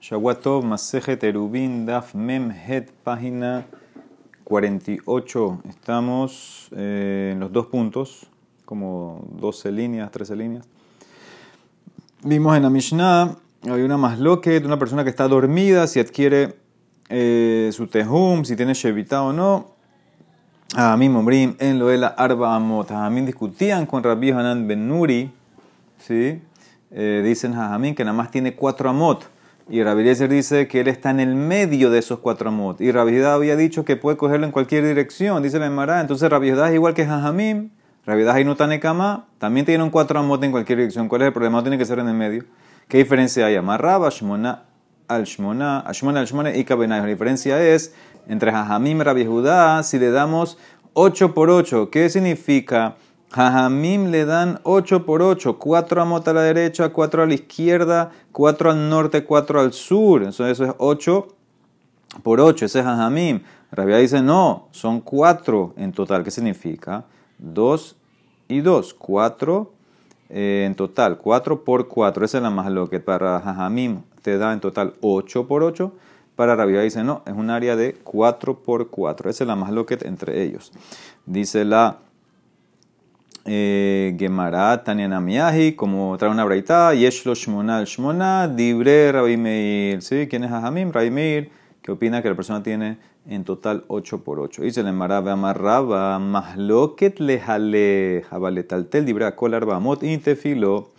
Shawatov Masejet Erubin Daf Mem Het, página 48. Estamos eh, en los dos puntos, como 12 líneas, 13 líneas. Vimos en la Mishnah, hay una más de una persona que está dormida, si adquiere eh, su tehum, si tiene shevita o no. A mí, Mombrim, en lo de la Arba Amot. A mí discutían con Rabbi Hanan Ben Nuri, ¿sí? Eh, dicen Jajamín que nada más tiene cuatro amot. Y Rabbi dice que él está en el medio de esos cuatro amot. Y Rabbi había dicho que puede cogerlo en cualquier dirección, dice la Emara. Entonces Rabbi es igual que Jajamín. Rabbi y Nutanekama también tienen cuatro amot en cualquier dirección. ¿Cuál es el problema? Tiene que ser en el medio. ¿Qué diferencia hay? Amarraba, Shmona, al Shmona, Ashmona, y La diferencia es entre Jajamim y Rabbi Judá si le damos 8 por 8. ¿Qué significa? Jajamim le dan 8 por 8, 4 amot a la derecha, 4 a la izquierda, 4 al norte, 4 al sur. Entonces eso es 8 por 8, ese es Jajamim. Rabia dice no, son 4 en total. ¿Qué significa? 2 y 2, 4 eh, en total, 4 por 4. Esa es la más lo que para Jajamim te da en total 8 por 8. Para Rabia dice no, es un área de 4 por 4. Esa es la más lo que entre ellos. Dice la Gemara, Tanianamiahi, como trae una braita, Yeshlo Shmona Shmona, Dibre Rabbi Meir. ¿Sí? ¿Quién es Hajamim? Rabbi Meir, que opina que la persona tiene en total 8 por 8. Dice le maraba amarraba, mahloket lejale, jabaletaltel, dibre kolar bamot, intefilo.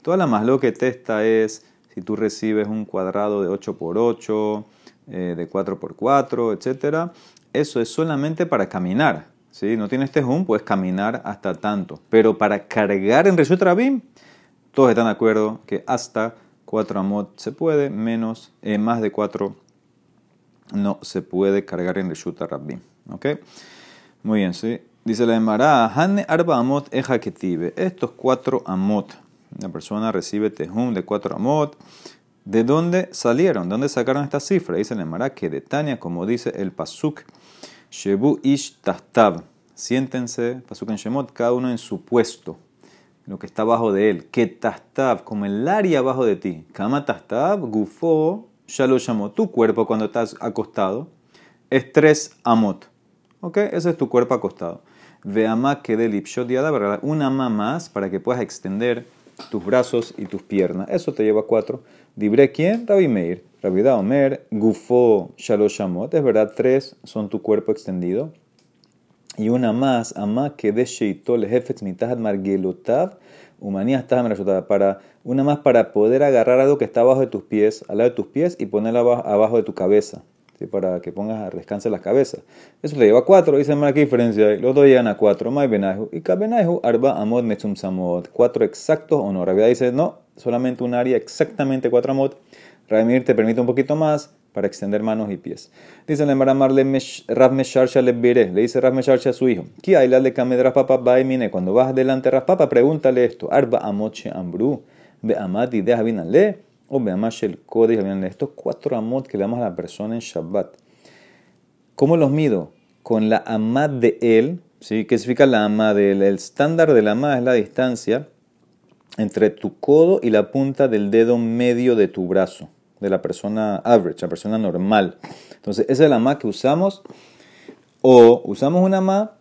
Toda la mahloket esta es si tú recibes un cuadrado de 8 por 8, eh, de 4 por 4, etc. Eso es solamente para caminar. Si no tienes tejum, puedes caminar hasta tanto. Pero para cargar en Reshut Rabim, todos están de acuerdo que hasta 4 amot se puede, menos, eh, más de 4 no se puede cargar en Reshut Rabim. ¿Ok? Muy bien, sí. Dice la Emara, Hanne arba amot eja ketive. Estos 4 amot. La persona recibe tejum de 4 amot. ¿De dónde salieron? ¿De dónde sacaron esta cifra? Dice la Emara que de Tania, como dice el Pasuk, Shebu ish. Siéntense, Pasuk en Shemot, cada uno en su puesto, lo que está abajo de él. Que tahtab, como el área abajo de ti. Kama tahtab, gufo, llamó Tu cuerpo cuando estás acostado es tres amot. ¿Ok? Ese es tu cuerpo acostado. Veama que del ¿verdad? Una ama más para que puedas extender tus brazos y tus piernas. Eso te lleva a cuatro. Dibre quién? Rabbi Meir. Rabbi Omer, Gufo, Shaloshamot. Es verdad, tres son tu cuerpo extendido. Y una más, ama que Sheitol, Hefetz Mitahad Margelotav, Humanías para una más para poder agarrar algo que está abajo de tus pies, al lado de tus pies y ponerlo abajo, de tu cabeza, para que pongas descanse las cabezas. Eso te lleva a cuatro, dice más qué diferencia. Los dos llegan a cuatro, Mai Benahu y Kabenahu, Arba Amod Metzum Samod. Cuatro exactos o no. Rabia dice no, solamente un área exactamente cuatro Amod. Ramir te permite un poquito más para extender manos y pies. Dice la Marle Rav Mesharsha le le dice Rav Mesharsha a su hijo, ¿qué hay la de Kamedra Papa mine? Cuando vas delante de Papa, pregúntale esto, Arba Amoche Ambru, Be Amati de le o Be Amashel Kodesh Estos cuatro amot que le damos a la persona en Shabbat. ¿Cómo los mido? Con la amad de él, ¿sí? ¿Qué significa la amad de él? El estándar de la amad es la distancia entre tu codo y la punta del dedo medio de tu brazo de la persona average, la persona normal. Entonces, esa es la ma que usamos. O usamos una ma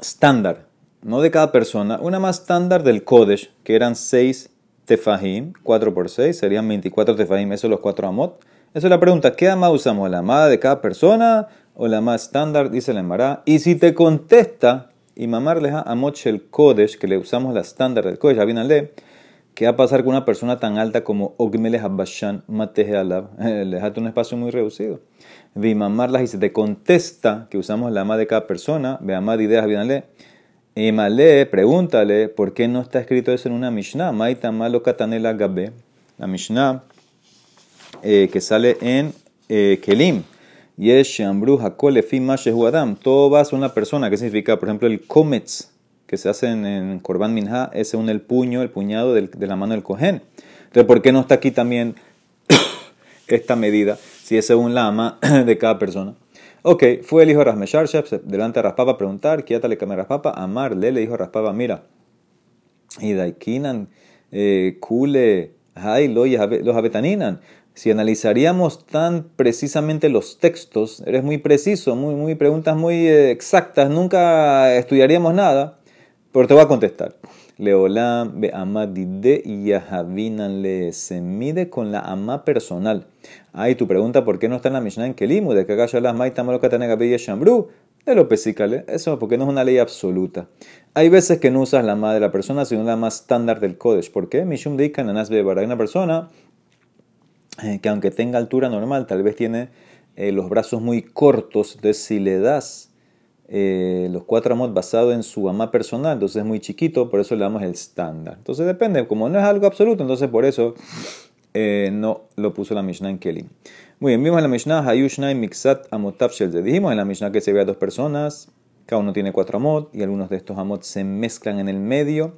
estándar, no de cada persona, una más estándar del Kodesh, que eran 6 tefahim, 4 por 6, serían 24 tefahim, eso los 4 amot. Esa es la pregunta, ¿qué ama usamos? ¿La ama de cada persona o la más estándar? Dice la Emara. Y si te contesta, y mamarle a amot el Kodesh, que le usamos la estándar del Kodesh, leer ¿Qué va a pasar con una persona tan alta como Ogmelech Habashan Mateje Alab? Le dejaste un espacio muy reducido. Vimamarlas y se te contesta que usamos la ama de cada persona. Ve amad ideas bien Y male, pregúntale por qué no está escrito eso en una Mishnah. Maita malo katanela gabe. La Mishnah eh, que sale en eh, Kelim. Yesh Shambru Hakole Fima Adam. Todo va a una persona. ¿Qué significa? Por ejemplo, el Comets que se hacen en Korban Minha es según el puño, el puñado de la mano del cohen. Entonces, ¿por qué no está aquí también esta medida? Si es según la ama de cada persona. Ok, fue el hijo de Rasmesharsha delante de Raspapa a preguntar, ¿qué le cambió Raspapa? Amarle, le dijo Raspapa, mira, y Daikinan, eh, Kule, Ay, los abetaninan. Si analizaríamos tan precisamente los textos, eres muy preciso, muy, muy preguntas muy eh, exactas, nunca estudiaríamos nada, pero te voy a contestar. Leolam be amadide y yahavinan le se mide con la ama personal. Ay, tu pregunta, ¿por qué no está en la Mishnah en Kelimu? De que acá ya las maita y shambru. De lo pesícale. Eso porque no es una ley absoluta. Hay veces que no usas la ama de la persona, sino la más estándar del Kodesh. ¿Por qué? Mishum de Kananas Hay una persona eh, que aunque tenga altura normal, tal vez tiene eh, los brazos muy cortos. Entonces, si le das eh, los cuatro amot basado en su ama personal, entonces es muy chiquito, por eso le damos el estándar. Entonces depende, como no es algo absoluto, entonces por eso eh, no lo puso la Mishnah en Kelly. Muy bien, vimos en la Mishnah Hayushnai Mixat Amotav Dijimos en la Mishnah que se ve a dos personas, cada uno tiene cuatro amot y algunos de estos amot se mezclan en el medio,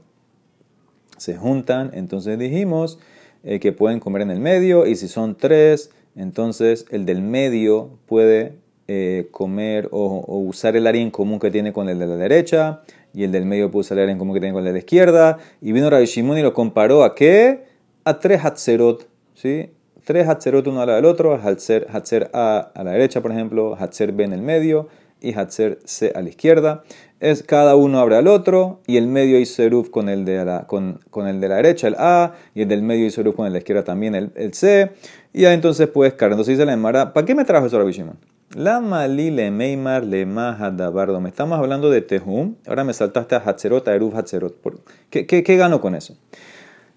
se juntan, entonces dijimos eh, que pueden comer en el medio y si son tres, entonces el del medio puede eh, comer o, usar el área común que tiene con el de la derecha, y el del medio puede usar el área común que tiene con el de la izquierda. Y vino Rabbi Shimon y lo comparó a qué? A tres Hatzerot, ¿sí? Tres Hatzerot uno al lado del otro, Hatzer, Hatzer A a la derecha, por ejemplo, Hatzer B en el medio y Hatzer C a la izquierda. Es cada uno abre al otro y el medio hizo Seruf con el de con, con, el de la derecha, el A, y el del medio hizo Seruf con el de la izquierda también, el, el C. Y ya entonces puedes cargar. Entonces dice la Emara, ¿para qué me trajo eso Rabbi Shimon? La mali le meimar le Me Estamos hablando de Tehum. Ahora me saltaste a Hatzerot, a Eruv Hatzerot. ¿Qué, qué, qué gano con eso?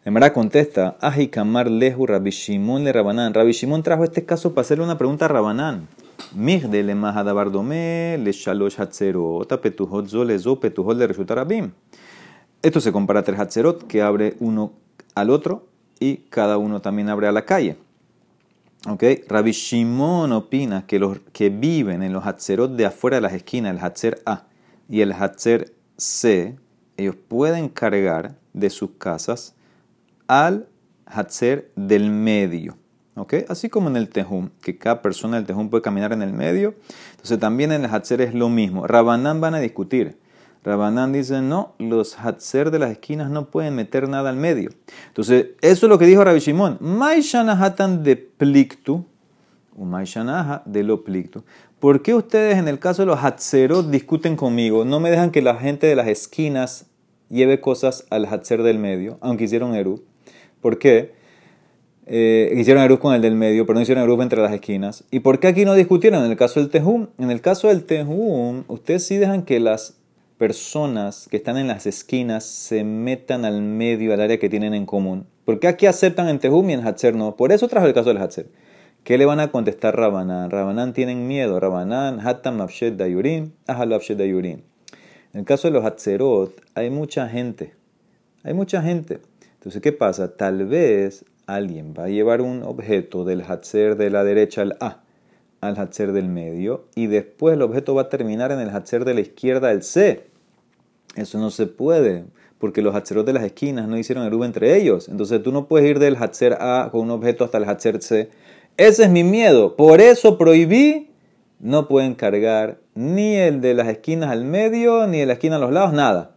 Emara contesta, Ajikamar lehu Rabbi Shimon le Rabanán. Rabbi Shimon trajo este caso para hacerle una pregunta a Rabanán. de le mahadabardome le shalosh hatzerot, petuhot zo le zo petuhot le resulta rabim. Esto se compara a tres hatzerot que abre uno al otro y cada uno también abre a la calle. Okay. Rabbi Shimon opina que los que viven en los Hatzerot de afuera de las esquinas, el Hatzer A y el Hatzer C, ellos pueden cargar de sus casas al Hatzer del medio. Okay. Así como en el Tejum, que cada persona del Tejum puede caminar en el medio. Entonces también en el Hatzer es lo mismo. Rabanán van a discutir Rabanán dice, no, los hatzer de las esquinas no pueden meter nada al medio. Entonces, eso es lo que dijo Rabbi Shimon. Maishanahatan de pliktu, o Maishanaha de lo pliktu. ¿Por qué ustedes en el caso de los hatzerot discuten conmigo? No me dejan que la gente de las esquinas lleve cosas al hatzer del medio, aunque hicieron Eru. ¿Por qué? Eh, hicieron Eru con el del medio, pero no hicieron Eru entre las esquinas. ¿Y por qué aquí no discutieron? En el caso del Tejum, en el caso del Tejum, ustedes sí dejan que las personas que están en las esquinas se metan al medio, al área que tienen en común. ¿Por qué aquí aceptan en Tehum y en Hatzer no? Por eso trajo el caso del Hatzer. ¿Qué le van a contestar Rabanán? Rabanán tienen miedo. Rabanán, Hatam Afshed Dayurin, Ahal Afshed Dayurin. En el caso de los Hatzerot, hay mucha gente. Hay mucha gente. Entonces, ¿qué pasa? Tal vez alguien va a llevar un objeto del Hatzer de la derecha al A al Hatzer del medio y después el objeto va a terminar en el Hatzer de la izquierda al C. Eso no se puede, porque los Hatzeros de las esquinas no hicieron Eruv entre ellos. Entonces tú no puedes ir del Hatzer A con un objeto hasta el Hatzer C. Ese es mi miedo. Por eso prohibí, no pueden cargar ni el de las esquinas al medio, ni de la esquina a los lados, nada.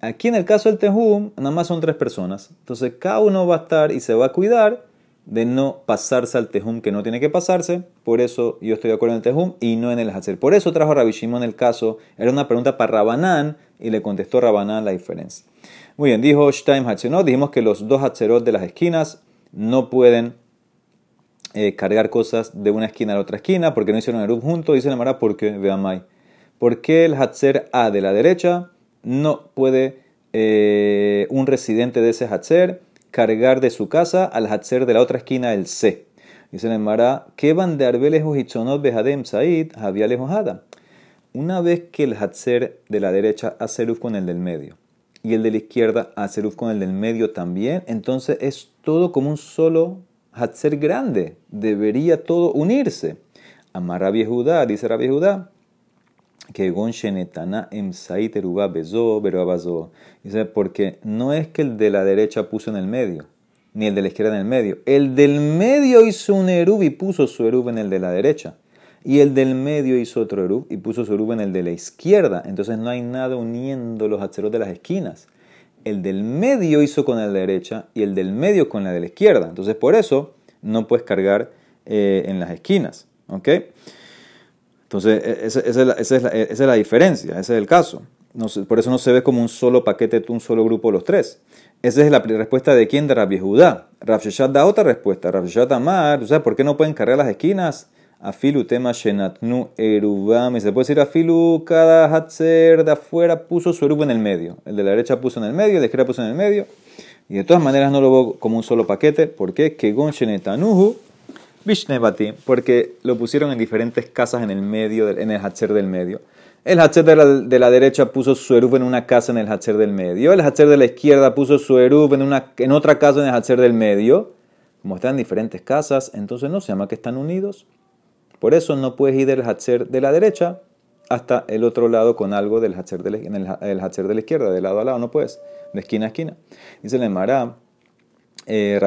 Aquí en el caso del Tejum, nada más son tres personas. Entonces cada uno va a estar y se va a cuidar de no pasarse al tejum que no tiene que pasarse. Por eso yo estoy de acuerdo en el tejum y no en el hacer. Por eso trajo Rabbi Shimon el caso. Era una pregunta para Rabanán y le contestó Rabanán la diferencia. Muy bien, dijo Shtaim Hatzerot. Dijimos que los dos Hatzerot de las esquinas no pueden eh, cargar cosas de una esquina a la otra esquina porque no hicieron el juntos. Dice la Mara, ¿por qué? Veamai. ¿Por qué el Hatzer A de la derecha no puede eh, un residente de ese Hatzer cargar de su casa al Hatzer de la otra esquina el C. Dice el Mara, que van de Arbeles Hitzonot Behadem Said, había Lejojada. Una vez que el Hatzer de la derecha hace luz con el del medio y el de la izquierda hace luz con el del medio también, entonces es todo como un solo Hatzer grande. Debería todo unirse. Amar Rabbi Judá, dice Rabbi Judá, que gon shenetana em Dice, porque no es que el de la derecha puso en el medio, ni el de la izquierda en el medio. El del medio hizo un erub y puso su erub en el de la derecha. Y el del medio hizo otro erub y puso su erub en el de la izquierda. Entonces no hay nada uniendo los aceros de las esquinas. el del medio hizo con la derecha y el del medio con la de la izquierda. Entonces, por eso no puedes cargar eh, en las esquinas. ¿Ok? Entonces, e, esa, es la, esa, es la, diferencia, ese es el caso. por eso no se ve como un solo paquete, un solo grupo los tres. Esa es la respuesta de quién, de Rabbi Judá. Rabbi da otra respuesta. Rabbi Amar, ¿tú sabes por qué no pueden cargar las esquinas? Afilu tema shenatnu erubam. Y se puede decir afilu, cada hatzer de afuera puso su erub en el medio. El de la derecha puso en el medio, el de izquierda puso en el medio. Y de todas maneras no lo veo como un solo paquete. ¿Por qué? Que gon shenetanuhu vishnebati. Porque lo pusieron en diferentes casas en el medio, en el hatzer del medio. El Hatzer de la, derecha puso su Erub en una casa en el Hatzer del medio. El Hatzer de la izquierda puso su Erub en, una, en otra casa en el Hatzer del medio. Como están en diferentes casas, entonces no se llama que están unidos. Por eso no puedes ir del Hatzer de la derecha hasta el otro lado con algo del Hatzer de la, en el, de la izquierda, de lado a lado, no puedes, de esquina a esquina. Dice el Mará, eh,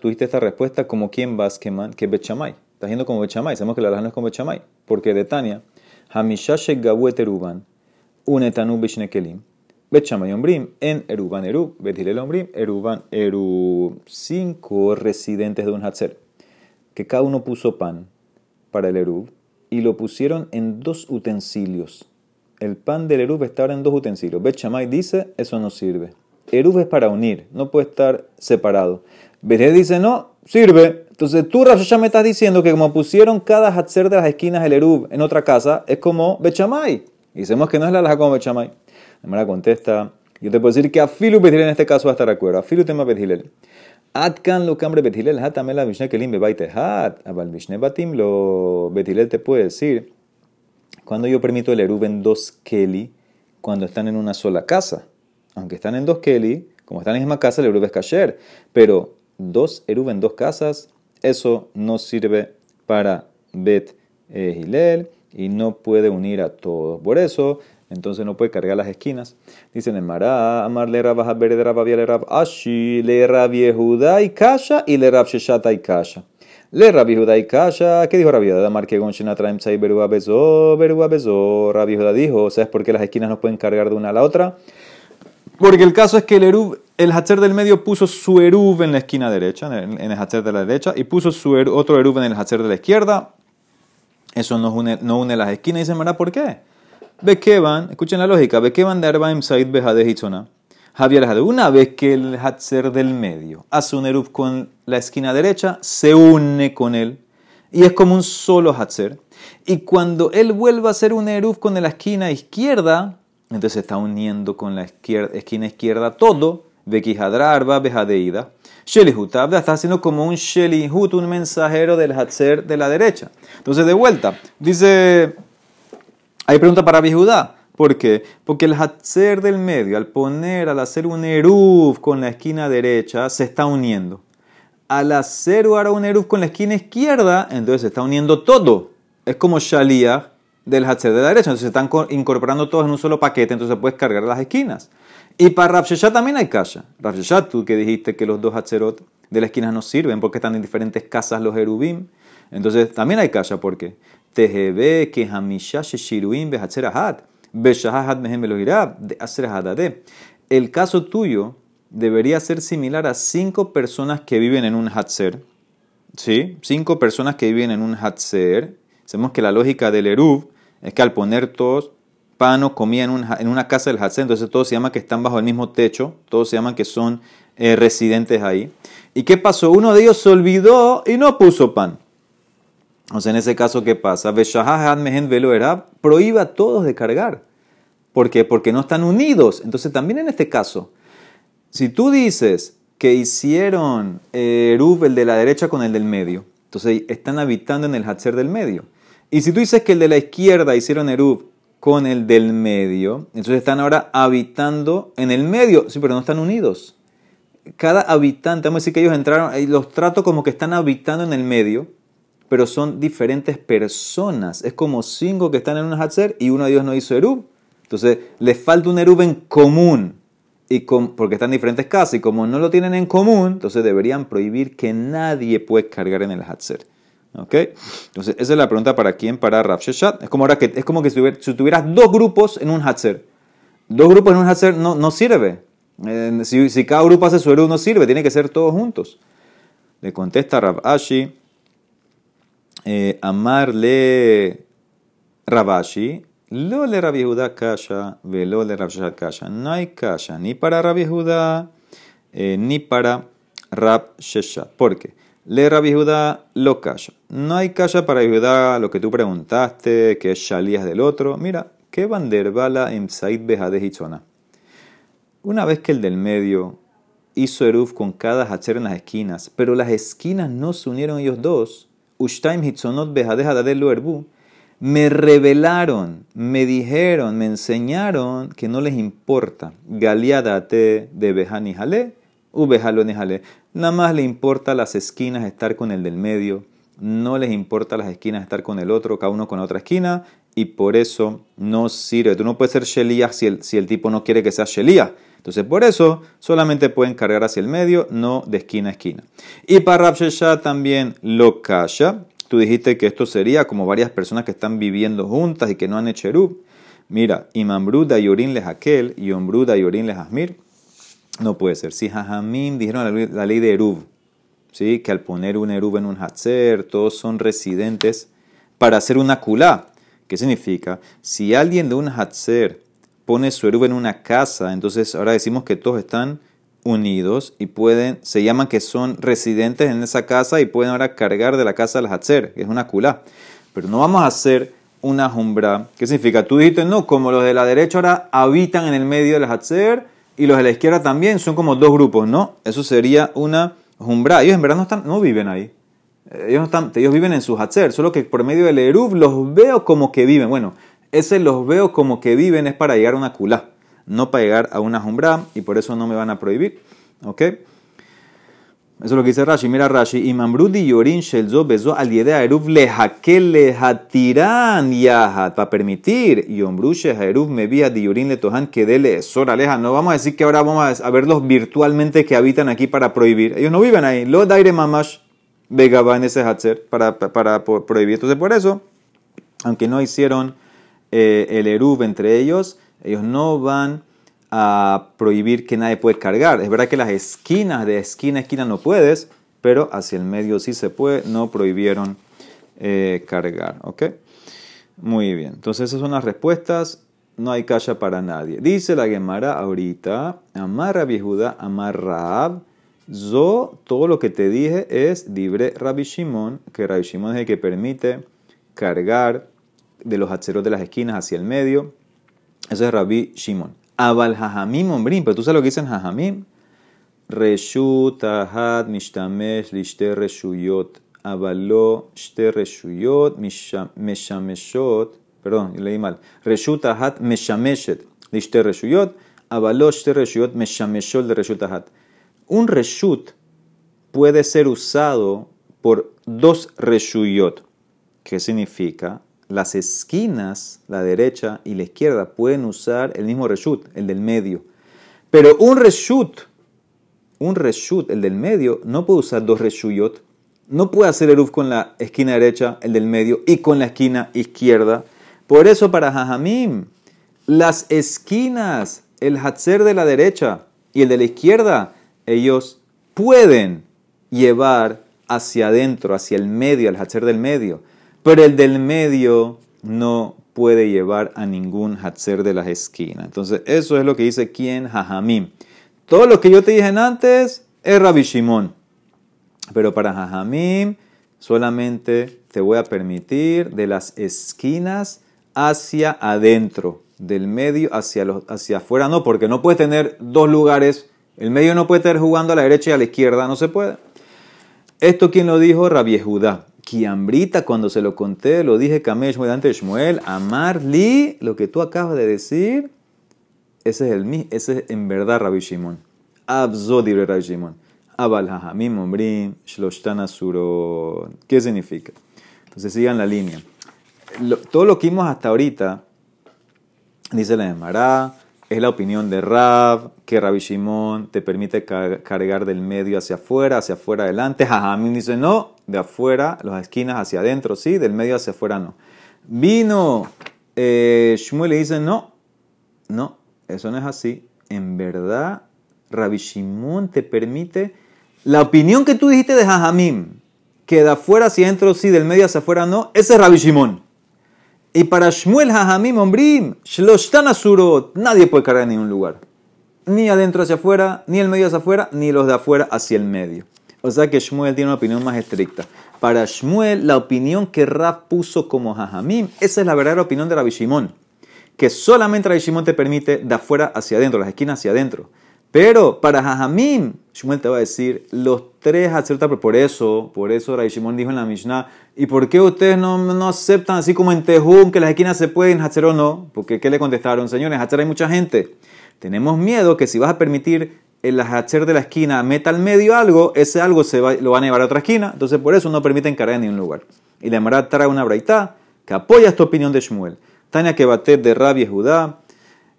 tuviste esta respuesta como quién vas que, que Bechamay. Estás yendo como Bechamay. Sabemos que la no es como Bechamay, porque de Tania Hamisha Gabu Eruban, Unetanu Bishnekelim. Bet Shamay Ombrim, en Eruban Erub, Bet Hilel Ombrim, Eruban Erub. Cinco residentes de un Hatzer, que cada uno puso pan para el Erub y lo pusieron en dos utensilios. El pan del Erub está ahora en dos utensilios. Bet Shamay dice, eso no sirve. Erub es para unir, no puede estar separado. Bet dice, no, sirve. Entonces tú, Rav me estás diciendo que como pusieron cada hatzer de las esquinas del Erub en otra casa, es como Bechamay. Y sabemos que no es la laja como Bechamay. La contesta, yo te puedo decir que a Filu en este caso va a estar de acuerdo. A Filu tema Bethilel. Atkan lo cambre Bethilel, hatame la Mishneh Kelim bebaite hat. Abal Mishneh Batim lo Bethilel te puede decir, cuando yo permito el Erub en dos Keli, cuando están en una sola casa. Aunque están en dos Keli, como están en la misma casa, el Erub es kasher. Pero dos Erub en dos casas, eso no sirve para Bet Hilel y no puede unir a todos. Por eso, entonces no puede cargar las esquinas. Dicen en Mará, Amar le Rabba de le Rab Ashi, le Rab Yehuda y Kasha y le Rab Sheshata y Kasha. Le Rabbi Judá y Kasha, ¿qué dijo Rabbi Judá? Amar que Gonshina traem sai berua bezo, berua bezo. Rabbi Judá dijo, ¿sabes por qué las esquinas no pueden cargar de una a la otra? Porque el caso es que el Erub, el Hatzer del medio puso su Erub en la esquina derecha, en el Hatzer de la derecha, y puso su otro Erub en el Hatzer de la izquierda. Eso no une, no une las esquinas. Y se mira ¿por qué? van, escuchen la lógica, van de Arbaim Said Behadeh Hitzona. Javier una vez que el Hatzer del medio hace un Erub con la esquina derecha, se une con él. Y es como un solo Hatzer. Y cuando él vuelve a hacer un Erub con la esquina izquierda, entonces se está uniendo con la esquina izquierda todo. Bekihadrarba bejadeida. Shelihutabda está haciendo como un Shelihut, un mensajero del Hatzer de la derecha. Entonces, de vuelta, dice. Hay pregunta para Bihudá. ¿Por qué? Porque el Hatzer del medio, al poner, al hacer un Eruf con la esquina derecha, se está uniendo. Al hacer ahora un Eruf con la esquina izquierda, entonces se está uniendo todo. Es como Shalia del Hatzer de la derecha. Entonces se están incorporando todos en un solo paquete, entonces puedes cargar las esquinas. Y para Rav también hay kasha. Rav tú que dijiste que los dos Hatzerot de la esquina no sirven porque están en diferentes casas los Erubim. Entonces también hay kasha porque Tejebe que Hamisha Sheshiruim Behatzerahat. Beshahat Mehem de Hadade. El caso tuyo debería ser similar a cinco personas que viven en un Hatzer. ¿Sí? Cinco personas que viven en un Hatzer. Sabemos que la lógica del Erub es que al poner todos pan o comida en una, en una casa del Hatzén, entonces todos se llaman que están bajo el mismo techo, todos se llaman que son eh, residentes ahí. ¿Y qué pasó? Uno de ellos se olvidó y no puso pan. Sea, en ese caso, ¿qué pasa? prohíba a todos de cargar. ¿Por qué? Porque no están unidos. Entonces, también en este caso, si tú dices que hicieron eh, el de la derecha con el del medio, entonces están habitando en el Hatzer del medio. Y si tú dices que el de la izquierda hicieron Erub con el del medio, entonces están ahora habitando en el medio, sí, pero no están unidos. Cada habitante, vamos a decir que ellos entraron, los trato como que están habitando en el medio, pero son diferentes personas. Es como cinco que están en un Hatzer y uno de ellos no hizo Erub. Entonces, les falta un Erub en común. Y porque están en diferentes casas y como no lo tienen en común, entonces deberían prohibir que nadie pueda cargar en el Hatzer. ¿Ok? Entonces, esa es la pregunta para quién, para Rav Sheshat. Es como, ahora que, es como que si, tuvieras dos grupos en un Hatzer. Dos grupos en un Hatzer no, no sirve. Si, si, cada grupo hace su Eruv no sirve, tiene que ser todos juntos. Le contesta Rab Ashi, eh, amarle Rabashi, lo le Rabbi Judá kasha, velo le Rabbi kasha. No hay kasha ni para Rabbi Judá eh, ni para Rab Sheshat. ¿Por qué? Le Rabbi Judá lo kasha. No hay kasha para Judá lo que tú preguntaste, que es Shalías del otro. Mira, ¿qué banderbala en Said Behadeh Una vez que el del medio hizo Eruf con cada hacher en las esquinas, pero las esquinas no se unieron ellos dos, Ushtaim Hitzonot Behadeh Hadadeh lo erbu, me revelaron, me dijeron, me enseñaron que no les importa. Galiadate de Ubejaloni Jale. Nada más le importa las esquinas estar con el del medio, no les importa las esquinas estar con el otro, cada uno con la otra esquina, y por eso no sirve. Tú no puedes ser Shelia si el, si el tipo no quiere que sea Shelia. Entonces, por eso solamente pueden cargar hacia el medio, no de esquina a esquina. Y para Rabshesha también lo calla. Tú dijiste que esto sería como varias personas que están viviendo juntas y que no han hecho Erub. Mira, Imambruda y Orin les aquel, y Ombruda y Orin les asmir. No puede ser. Si Jajamim dijeron la, ley de Erub, ¿sí? que al poner un Erub en un Hatzer, todos son residentes para hacer una kulá. ¿Qué significa? Si alguien de un Hatzer pone su Erub en una casa, entonces ahora decimos que todos están unidos y pueden, se llaman que son residentes en esa casa y pueden ahora cargar de la casa al Hatzer, que es una culá. Pero no vamos a hacer una jumbra. ¿Qué significa? Tú dijiste, no, como los de la derecha ahora habitan en el medio del Hatzer y los de la izquierda también, son como dos grupos, ¿no? Eso sería una jumbra. Ellos en verdad no, están, no viven ahí. Ellos, no están, ellos viven en su Hatzer, solo que por medio del Eruv los veo como que viven. Bueno, ese los veo como que viven es para llegar a una culá no para llegar a una jumbra y por eso no me van a prohibir. ¿Ok? Eso es lo que dice Rashi. Mira Rashi. Y Mambrudi yorin shelzo bezo al yedea eruv lehakel lehatiran yahat. Para permitir. Y ombrushe eruv me vía de yorin le tohan que dele sora leja. No vamos a decir que ahora vamos a verlos virtualmente que habitan aquí para prohibir. Ellos no viven ahí. Lo daire mamash vegaba en ese hatzer para, para, prohibir. Entonces por eso, aunque no hicieron eh, el eruv entre ellos, ellos no van a prohibir que nadie puede cargar. Es verdad que las esquinas, de esquina a esquina no puedes, pero hacia el medio sí se puede. No prohibieron eh, cargar. ¿Ok? Muy bien. Entonces esas son las respuestas. No hay calla para nadie. Dice la Gemara ahorita, amarra viejuda, amarra Zo, todo lo que te dije es libre Rabbi Shimon, que Rabbi Shimon es el que permite cargar de los aceros de las esquinas hacia el medio. Eso es Rabbi Shimon. Abal Jajamim Ombrim, pero tú sabes lo que dicen Jajamim. Reshut Ahad Mishtamesh Lishte Reshuyot. Abalo Shte Reshuyot Meshameshot. Perdón, leí mal. Reshut Ahad Meshameshet Lishte Reshuyot. Abalo Shte Reshuyot Meshameshot de Reshut Ahad. Un Reshut puede ser usado por dos Reshuyot. ¿Qué significa? Las esquinas, la derecha y la izquierda, pueden usar el mismo reshut, el del medio. Pero un reshut, un reshut, el del medio, no puede usar dos reshuyot. No puede hacer eruf con la esquina derecha, el del medio, y con la esquina izquierda. Por eso para Jajamim, las esquinas, el hatzer de la derecha y el de la izquierda, ellos pueden llevar hacia adentro, hacia el medio, el hatzer del medio pero el del medio no puede llevar a ningún hatzer de las esquinas. Entonces, eso es lo que dice quien Jajamim. Todo lo que yo te dije antes es Rabbi Shimon. Pero para Jajamim solamente te voy a permitir de las esquinas hacia adentro, del medio hacia, hacia afuera. No, porque no puedes tener dos lugares. El medio no puede estar jugando a la derecha y a la izquierda, no se puede. Esto quien lo dijo, Rabbi Judá. Kiambrita, cuando se lo conté, lo dije Kamesh delante de Shmuel, Amar li, lo que tú acabas de decir, ese es el ese es en verdad Rabbi Shimon. Abzodibre Rabbi Shimon. Abal hajamim. ¿Qué significa? Entonces sigan la línea. todo lo que vimos hasta ahorita, dice la Emara, es la opinión de Rab, que Rabbi Shimon te permite cargar del medio hacia afuera, hacia afuera adelante. Jajamim dice no, de afuera, las esquinas hacia adentro, sí, del medio hacia afuera no. Vino eh, Shmuel le dice no, no, eso no es así. En verdad, Rabbi Shimon te permite la opinión que tú dijiste de Jajamim, que de afuera hacia adentro sí, del medio hacia afuera no, ese es Rabbi Shimon. Y para Shmuel Jajamim Ombrim, Shloshtan Asurot, nadie puede cargar en ningún lugar. Ni adentro hacia afuera, ni el medio hacia afuera, ni los de afuera hacia el medio. O sea que Shmuel tiene una opinión más estricta. Para Shmuel, la opinión que Rab puso como Jajamim, esa es la verdadera opinión de Rabbi Shimon. Que solamente Rabbi Shimon te permite de afuera hacia adentro, las esquinas hacia adentro. Pero para Jajamim, Shmuel te va a decir, los tres aceptan, por eso, por eso Rabbi Shimon dijo en la Mishnah, ¿y por qué ustedes no, no aceptan así como en Tejum, que las esquinas se pueden hacer o no? Porque ¿qué le contestaron? Señores, hacer hay mucha gente. Tenemos miedo que si vas a permitir el hacer de la esquina meta al medio algo, ese algo se va, lo van a llevar a otra esquina, entonces por eso no permiten cargar en ningún lugar. Y la Emara trae una braita que apoya esta opinión de Shmuel. Tania que bate de Rabbi Judá,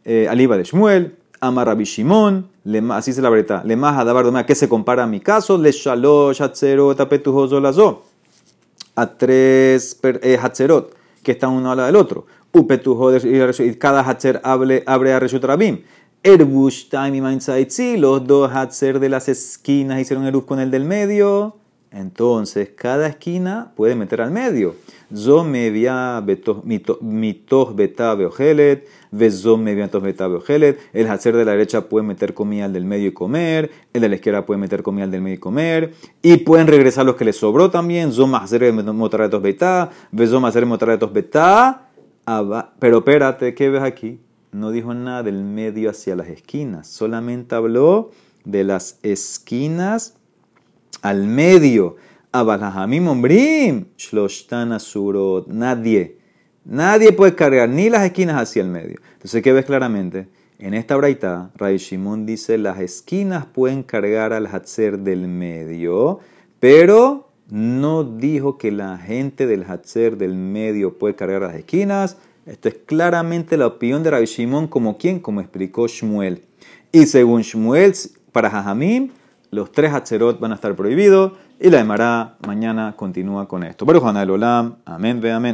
eh, Aliba de Shmuel, Ama Rabbi Shimon, así se la verdad. Le más a qué se compara a mi caso? Le shalosh hatzerot apetujo A tres eh, hatzerot que están uno al lado del otro. Upetujo y cada hatzer abre, abre a Reshut Rabim. Erbush time y los dos hatzer de las esquinas hicieron Erbush con el del medio. Entonces, cada esquina puede meter al medio. Zom me mitos beta beojelet, vezom me beta beojelet. El hacer de la derecha puede meter comida al del medio y comer. El de la izquierda puede meter comida al del medio y comer. Y pueden regresar los que les sobró también. Zom hacer beta, vezom hacer beta. Pero espérate, ¿qué ves aquí? No dijo nada del medio hacia las esquinas. Solamente habló de las esquinas al medio. Abalajamim ombrim, shloshtan asurot. Nadie, nadie puede cargar ni las esquinas hacia el medio. Entonces, ¿qué ves claramente? En esta braita, Ray Shimon dice las esquinas pueden cargar al Hatzer del medio, pero no dijo que la gente del Hatzer del medio puede cargar las esquinas. Esto es claramente la opinión de Rabbi Shimon, como quien, como explicó Shmuel. Y según Shmuel, para Jajamim, los tres Hatzerot van a estar prohibidos y la Emara mañana continúa con esto. Juan Olam, amén, ve amén.